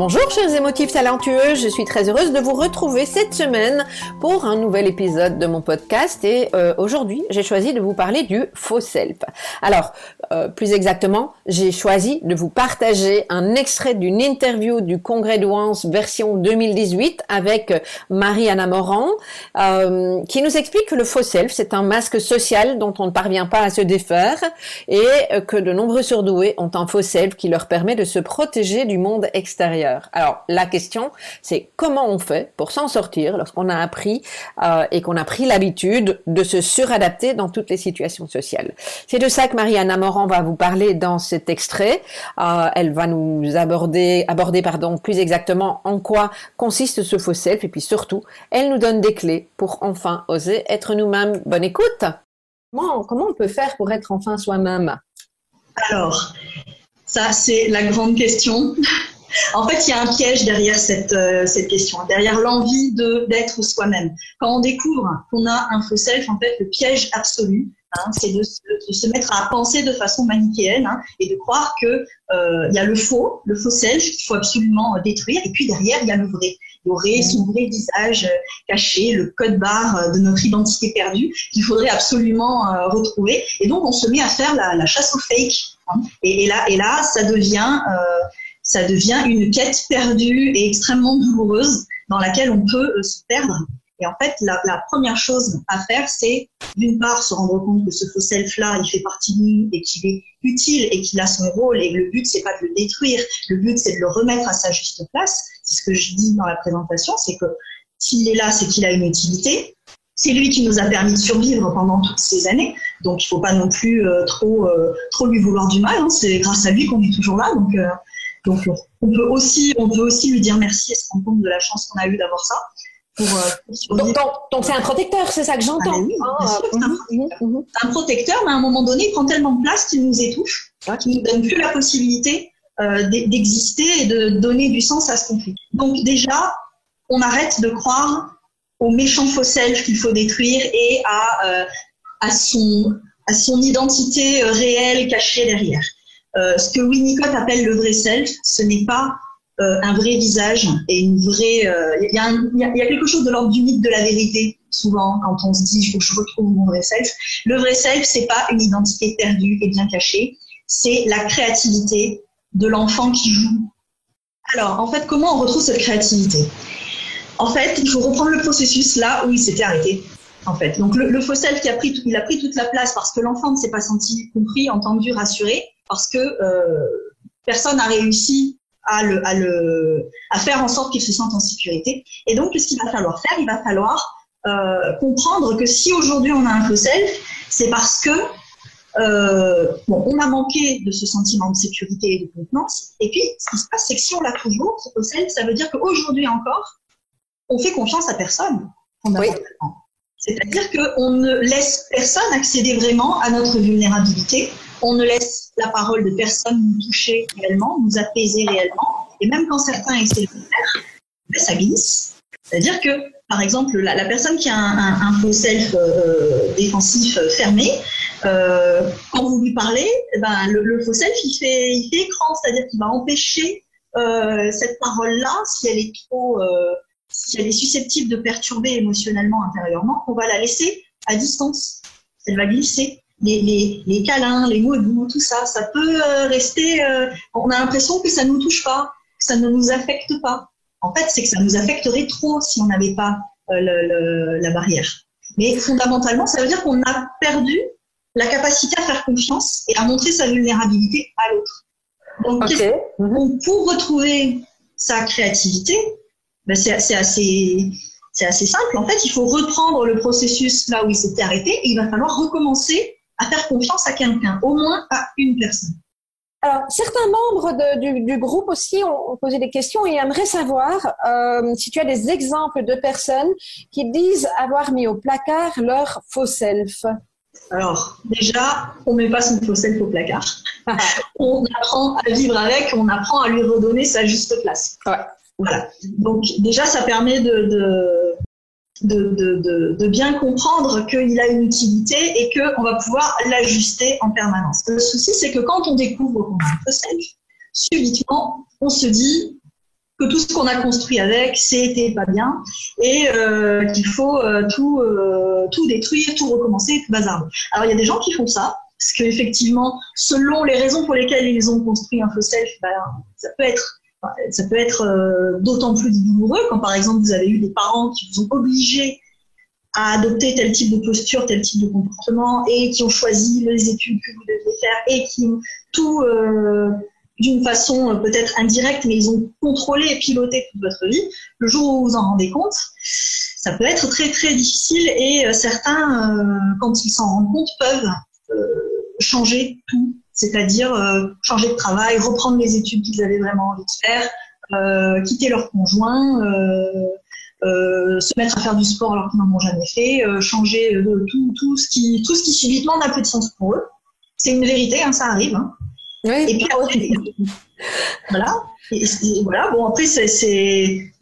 Bonjour chers émotifs talentueux, je suis très heureuse de vous retrouver cette semaine pour un nouvel épisode de mon podcast et euh, aujourd'hui j'ai choisi de vous parler du faux self. Alors euh, plus exactement j'ai choisi de vous partager un extrait d'une interview du congrès d'Ouance version 2018 avec Marie-Anna Morand euh, qui nous explique que le faux self c'est un masque social dont on ne parvient pas à se défaire et que de nombreux surdoués ont un faux self qui leur permet de se protéger du monde extérieur. Alors la question, c'est comment on fait pour s'en sortir lorsqu'on a appris euh, et qu'on a pris l'habitude de se suradapter dans toutes les situations sociales. C'est de ça que Marianne Morand va vous parler dans cet extrait. Euh, elle va nous aborder, aborder pardon, plus exactement en quoi consiste ce faux self et puis surtout, elle nous donne des clés pour enfin oser être nous-mêmes. Bonne écoute. Comment, comment on peut faire pour être enfin soi-même? Alors, ça c'est la grande question. En fait, il y a un piège derrière cette, euh, cette question, derrière l'envie de d'être soi-même. Quand on découvre qu'on a un faux self, en fait, le piège absolu, hein, c'est de, de, se mettre à penser de façon manichéenne hein, et de croire que euh, il y a le faux, le faux self qu'il faut absolument euh, détruire, et puis derrière il y a le vrai. Y aurait son vrai visage euh, caché, le code barre de notre identité perdue qu'il faudrait absolument retrouver. Et donc on se met à faire la, la chasse au fake. Hein. Et, et, là, et là, ça devient ça devient une quête perdue et extrêmement douloureuse dans laquelle on peut euh, se perdre. Et en fait, la, première chose à faire, c'est d'une part se rendre compte que ce faux self-là, il fait partie de nous et qu'il est utile et qu'il a son rôle. Et le but, c'est pas de le détruire. Le but, c'est de le remettre à sa juste place. C'est ce que je dis dans la présentation, c'est que s'il est là, c'est qu'il a une utilité. C'est lui qui nous a permis de survivre pendant toutes ces années. Donc, il faut pas non plus euh, trop, euh, trop lui vouloir du mal. Hein. C'est grâce à lui qu'on est toujours là. Donc, donc, on peut aussi, on peut aussi lui dire merci et se rendre compte de la chance qu'on a eu d'avoir ça. Pour, euh, donc, donc c'est un protecteur, c'est ça que j'entends. Ah, oui, ah, c'est un, un, protecteur, mais à un moment donné, il prend tellement de place qu'il nous étouffe, qu'il nous donne plus la possibilité euh, d'exister et de donner du sens à ce qu'on fait. Donc déjà, on arrête de croire au méchant faux self qu'il faut détruire et à, euh, à, son, à son identité euh, réelle cachée derrière. Euh, ce que Winnicott appelle le vrai self, ce n'est pas euh, un vrai visage et une vraie. Euh, il y, y, a quelque chose de l'ordre du mythe de la vérité souvent quand on se dit je, je retrouve mon vrai self. Le vrai self, c'est pas une identité perdue et bien cachée, c'est la créativité de l'enfant qui joue. Alors, en fait, comment on retrouve cette créativité? En fait, il faut reprendre le processus là où il s'était arrêté. En fait, donc le, le faux self qui a pris, il a pris toute la place parce que l'enfant ne s'est pas senti compris, entendu, rassuré parce que euh, personne n'a réussi à, le, à, le, à faire en sorte qu'il se sente en sécurité. Et donc, qu'est-ce qu'il va falloir faire? Il va falloir euh, comprendre que si aujourd'hui on a un faux self, c'est parce que euh, bon, on a manqué de ce sentiment de sécurité et de contenance. Et puis, ce qui se passe, c'est que si on l'a toujours, ce faux self, ça veut dire qu'aujourd'hui encore, on fait confiance à personne. Oui. C'est-à-dire qu'on ne laisse personne accéder vraiment à notre vulnérabilité. On ne laisse la parole de personne nous toucher réellement, nous apaiser réellement. Et même quand certains essaient de le faire, ben, ça glisse. C'est-à-dire que, par exemple, la, personne qui a un, faux self euh, défensif euh, fermé, euh, quand vous lui parlez, ben, le, faux self, il fait, écran, c'est-à-dire qu'il va empêcher euh, cette parole-là, si elle est trop, euh, si elle est susceptible de perturber émotionnellement intérieurement, on va la laisser à distance. Elle va glisser. Les, les, les câlins, les mots doux, tout ça, ça peut euh, rester. Euh, on a l'impression que ça ne nous touche pas, que ça ne nous affecte pas. En fait, c'est que ça nous affecterait trop si on n'avait pas la barrière. Mais fondamentalement, ça veut dire qu'on a perdu la capacité à faire confiance et à montrer sa vulnérabilité à l'autre. Donc, mhm. pour retrouver sa créativité, ben c'est assez, c'est assez simple. En fait, il faut reprendre le processus là où il s'était arrêté et il va falloir recommencer à faire confiance à quelqu'un, au moins à une personne. Alors, certains membres du, groupe aussi ont, posé des questions et aimeraient savoir euh, si tu as des exemples de personnes qui disent avoir mis au placard leur faux self. Alors, déjà, on ne met pas son faux self au placard. on apprend à vivre avec, on apprend à lui redonner sa juste place. Ouais. Voilà. Donc, déjà, ça permet de, de, de, bien comprendre qu'il a une utilité et qu'on va pouvoir l'ajuster en permanence. Le souci, c'est que quand on découvre qu'on a un self, subitement, on se dit que tout ce qu'on a construit avec, c'était pas bien et euh, qu'il faut euh, tout, euh, tout détruire, tout recommencer, tout bazar. Alors il y a des gens qui font ça, parce qu'effectivement, selon les raisons pour lesquelles ils ont construit un faux self, ben, ça peut être ça peut être d'autant plus douloureux quand par exemple vous avez eu des parents qui vous ont obligé à adopter tel type de posture, tel type de comportement et qui ont choisi les études que vous deviez faire et qui ont tout d'une façon euh, peut-être indirecte, mais ils ont contrôlé et piloté toute votre vie. Le jour où vous vous en rendez compte, ça peut être très très difficile et euh, certains, euh, quand ils s'en rendent compte, peuvent changer tout, c'est-à-dire changer de travail, reprendre les études qu'ils avaient vraiment envie de faire, quitter leur conjoint. se mettre à faire du sport alors qu'ils n'en ont jamais fait, changer tout, tout, ce qui, tout ce qui subitement n'a plus de sens pour eux. C'est une vérité, hein, ça arrive. Hein. Oui, et puis voilà. Et, voilà. Bon, après, c'est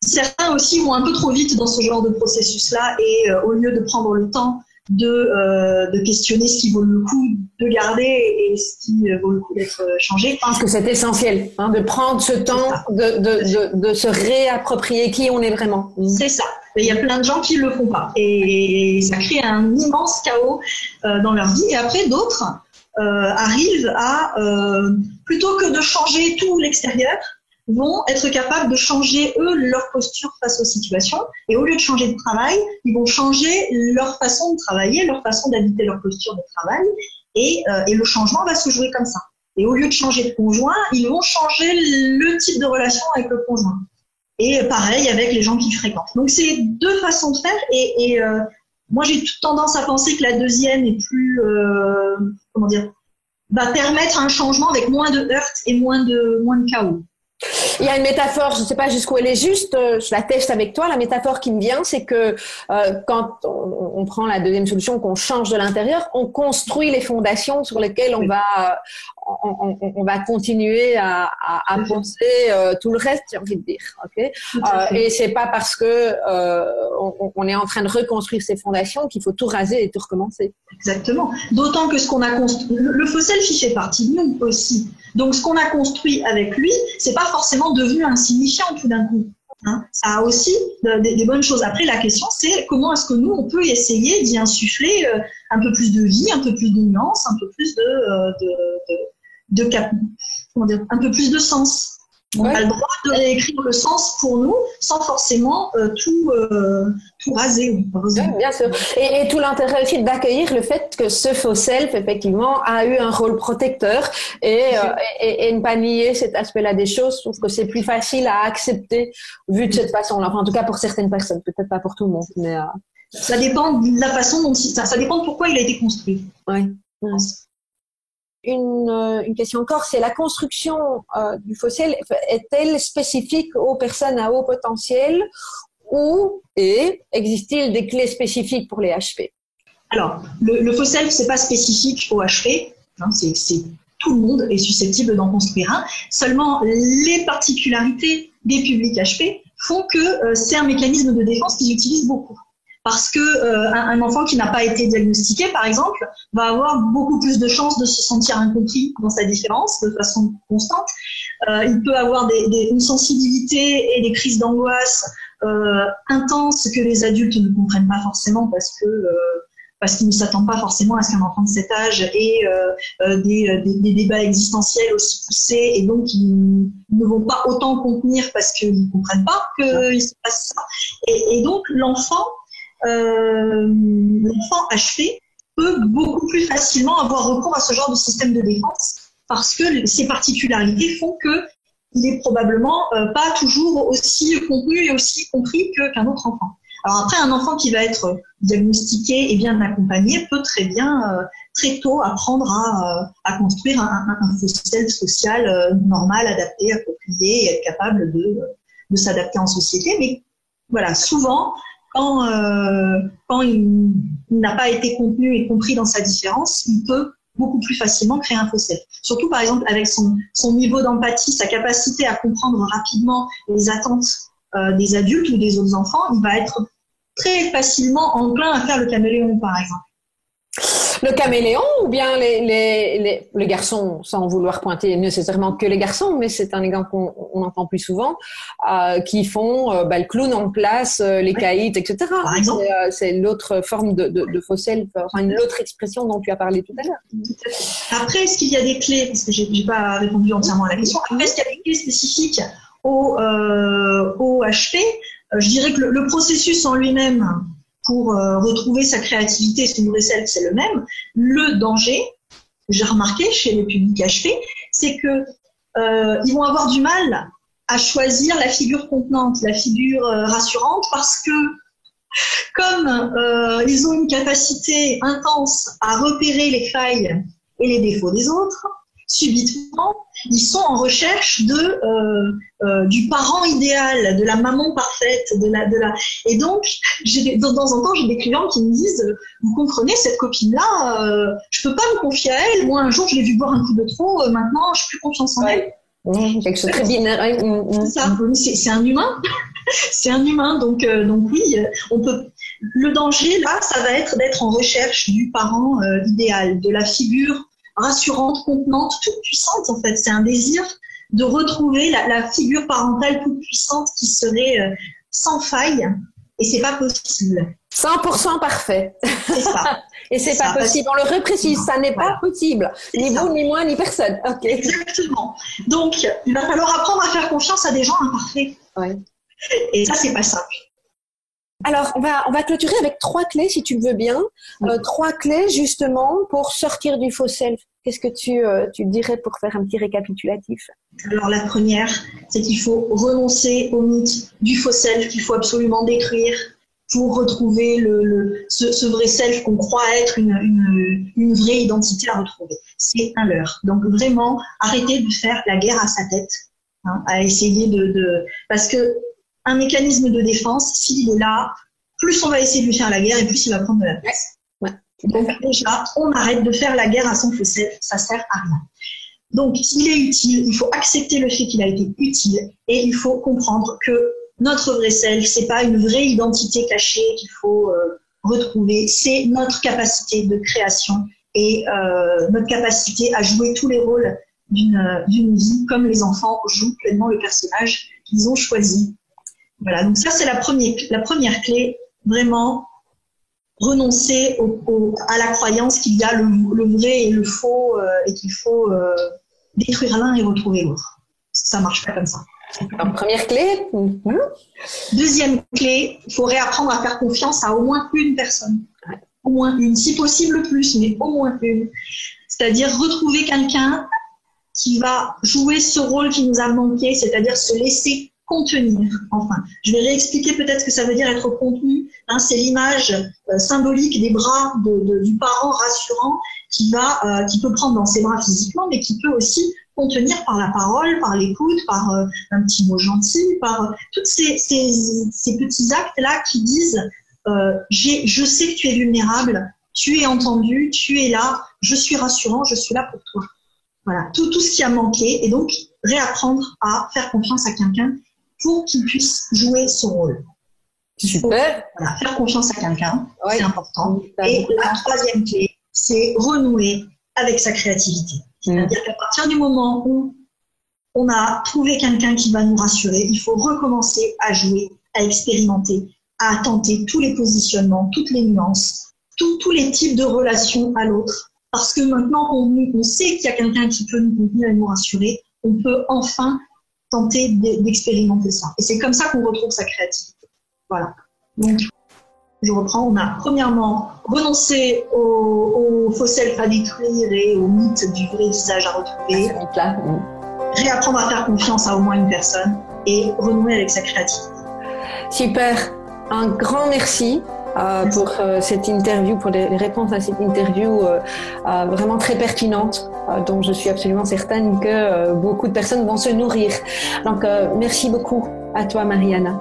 certains aussi vont un peu trop vite dans ce genre de processus-là et euh, au lieu de prendre le temps de, euh, de, questionner ce qui vaut le coup de garder et ce qui euh, vaut le coup d'être changé. Je pense que c'est essentiel hein, de prendre ce temps de, de, de, se réapproprier qui on est vraiment. C'est ça. Il y a plein de gens qui le font pas et ça crée un immense chaos dans leur vie. Et après, d'autres euh, arrivent à, euh, plutôt que de changer tout l'extérieur, vont être capables de changer, eux, leur posture face aux situations. Et au lieu de changer de travail, ils vont changer leur façon de travailler, leur façon d'habiter leur posture de travail. Et, euh, et, le changement va se jouer comme ça. Et au lieu de changer de conjoint, ils vont changer le type de relation avec le conjoint. Et pareil avec les gens qui fréquentent. Donc c'est deux façons de faire. Et, et euh, moi, j'ai tendance à penser que la deuxième est plus, euh, comment dire, va permettre un changement avec moins de heurts et moins de, moins de chaos. Il y a une métaphore, je ne sais pas jusqu'où elle est juste, euh, je la teste avec toi. La métaphore qui me vient, c'est que euh, quand on, on, prend la deuxième solution, qu'on change de l'intérieur, on construit les fondations sur lesquelles on va on, on, va continuer à, à, à penser euh, tout le reste, j'ai envie de dire. Okay euh, et c'est pas parce que on, est en train de reconstruire ces fondations qu'il faut tout raser et tout recommencer. Exactement. D'autant que ce qu'on a construit, le, le fossile fait partie de nous aussi. Donc ce qu'on a construit avec lui, c'est pas forcément devenu insignifiant tout d'un coup. Hein. Ça a aussi des, bonnes choses. Après, la question, c'est comment est-ce que nous, on peut essayer d'y insuffler euh, un peu plus de vie, un peu plus de nuance, un peu plus de, euh, dire, un peu plus de sens. On a le droit de réécrire le sens pour nous sans forcément euh, tout, euh, tout raser. Oui, bien sûr. Et, et tout l'intérêt aussi d'accueillir le fait que ce faux self, effectivement, a eu un rôle protecteur et, euh, et, et, ne pas nier cet aspect-là des choses. Je trouve que c'est plus facile à accepter vu de cette façon-là. Enfin, en tout cas, pour certaines personnes, peut-être pas pour tout le monde. Mais, Ça dépend de la façon dont ça, ça dépend de pourquoi il a été construit. Oui une, euh, une, question encore, c'est la construction euh, du fossile est-elle spécifique aux personnes à haut potentiel ou et existe-t-il des clés spécifiques pour les HP Alors, le, le fossile, c'est pas spécifique aux HP, hein, c'est tout le monde est susceptible d'en construire un. Seulement, les particularités des publics HP font que euh, c'est un mécanisme de défense qu'ils utilisent beaucoup parce que euh, un, enfant qui n'a pas été diagnostiqué, par exemple, va avoir beaucoup plus de chances de se sentir incompris dans sa différence de façon constante. Euh, il peut avoir une sensibilité et des crises d'angoisse euh, intenses que les adultes ne comprennent pas forcément parce que parce qu'ils ne s'attendent pas forcément à ce qu'un enfant de cet âge ait des, débats existentiels aussi poussés et donc ils ne vont pas autant contenir parce qu'ils ne comprennent pas qu'il se passe ça. Et donc l'enfant, l'enfant achevé peut beaucoup plus facilement avoir recours à ce genre de système de défense parce que ces particularités font que il est probablement euh, pas toujours aussi contenu et aussi compris qu'un autre enfant. Alors après, un enfant qui va être diagnostiqué et bien accompagné peut très bien euh, très tôt apprendre à, euh, à construire un, un, un social normal, adapté, approprié et être capable de, de s'adapter en société. Mais voilà, souvent, quand, quand il n'a pas été contenu et compris dans sa différence, il peut beaucoup plus facilement créer un fossé. Surtout, par exemple, avec son, son niveau d'empathie, sa capacité à comprendre rapidement les attentes euh, des adultes ou des autres enfants, il va être très facilement enclin à faire le caméléon, par exemple le caméléon ou bien les, les, les, garçons, sans vouloir pointer nécessairement que les garçons, mais c'est un exemple qu'on on entend plus souvent, euh, qui font euh, bah, le clown en place, euh, les caïds, etc. C'est l'autre forme de, de, de enfin une autre expression dont tu as parlé tout à l'heure. Après, est-ce qu'il y a des clés, parce que j'ai pas répondu entièrement à la question, après, est-ce qu'il y a des clés spécifiques au, au HP Je dirais que le, le processus en lui-même, pour euh, retrouver sa créativité son nourrir c'est le même. Le danger, j'ai remarqué chez les publics HP, c'est que euh, ils vont avoir du mal à choisir la figure contenante, la figure euh, rassurante, parce que comme ils ont une capacité intense à repérer les failles et les défauts des autres, subitement, ils sont en recherche de euh, euh, du parent idéal, de la maman parfaite, de la de la. Et donc, j'ai de temps en temps, j'ai des clients qui me disent, vous comprenez cette copine-là, euh, je peux pas me confier à elle. Moi, un jour, je l'ai vu boire un coup de trop. Euh, maintenant, je plus confiance en elle. Mmh, quelque chose de très binaire. Mmh, mmh. C'est un humain. c'est un humain. Donc, euh, donc oui, on peut. Le danger là, ça va être d'être en recherche du parent idéal, de la figure rassurante, contenante, toute puissante en fait. C'est un désir de retrouver la, figure parentale toute puissante qui serait euh, sans faille et c'est pas possible. 100% parfait. C'est ça. et c'est pas possible. On le reprécise, ça n'est pas possible. Ni vous, ni moi, ni personne. Exactement. Donc, il va falloir apprendre à faire confiance à des gens imparfaits. Et ça, c'est pas simple. Alors, on va, on va clôturer avec trois clés, si tu le veux bien. Euh, trois clés, justement, pour sortir du faux self. Qu'est-ce que tu, euh, tu dirais pour faire un petit récapitulatif? Alors, la première, c'est qu'il faut renoncer au mythe du faux self qu'il faut absolument détruire pour retrouver le, ce, vrai self qu'on croit être une, une, vraie identité à retrouver. C'est un leurre. Donc, vraiment, arrêtez de faire la guerre à sa tête, hein, à essayer de, de... Parce que un mécanisme de défense, s'il est là, plus on va essayer de lui faire la guerre et plus il va prendre de la place. Donc déjà, on arrête de faire la guerre à son fossé, ça sert à rien. Donc s'il est utile, il faut accepter le fait qu'il a été utile et il faut comprendre que notre vrai self, c'est pas une vraie identité cachée qu'il faut euh, retrouver, c'est notre capacité de création et euh, notre capacité à jouer tous les rôles d'une vie comme les enfants jouent pleinement le personnage qu'ils ont choisi voilà, donc ça c'est la première, la première clé, vraiment renoncer au, à la croyance qu'il y a le, vrai et le faux euh, et qu'il faut euh, détruire l'un et retrouver l'autre. Ça marche pas comme ça. Alors, première clé. Mhm. Deuxième clé, il faut réapprendre à faire confiance à au moins une personne. Au moins une, si possible plus, mais au moins une. C'est-à-dire retrouver quelqu'un qui va jouer ce rôle qui nous a manqué, c'est-à-dire se laisser contenir. Enfin, je vais réexpliquer peut-être ce que ça veut dire être contenu. Hein, c'est l'image euh, symbolique des bras du parent rassurant qui va, euh, qui peut prendre dans ses bras physiquement, mais qui peut aussi contenir par la parole, par l'écoute, par euh, un petit mot gentil, par tous ces, petits actes-là qui disent je sais que tu es vulnérable, tu es entendu, tu es là, je suis rassurant, je suis là pour toi. Voilà, tout ce qui a manqué et donc réapprendre à faire confiance à quelqu'un pour qu'il puisse jouer son rôle. Super. faire confiance à quelqu'un, c'est important. Et la troisième clé, c'est renouer avec sa créativité. C'est-à-dire qu'à partir du moment où on a trouvé quelqu'un qui va nous rassurer, il faut recommencer à jouer, à expérimenter, à tenter tous les positionnements, toutes les nuances, tous les types de relations à l'autre. Parce que maintenant qu'on on sait qu'il y a quelqu'un qui peut nous contenir et nous rassurer, on peut enfin tenter d'expérimenter ça. Et c'est comme ça qu'on retrouve sa créativité. Voilà. Donc, je reprends. On a premièrement renoncé au, au faux self à détruire et au mythe du vrai visage à retrouver. là Réapprendre à faire confiance à au moins une personne et renouer avec sa créativité. Super. Un grand merci. Euh, pour euh, cette interview, pour les, réponses à cette interview euh, vraiment très pertinente, dont je suis absolument certaine que beaucoup de personnes vont se nourrir. Donc, merci beaucoup à toi, Mariana.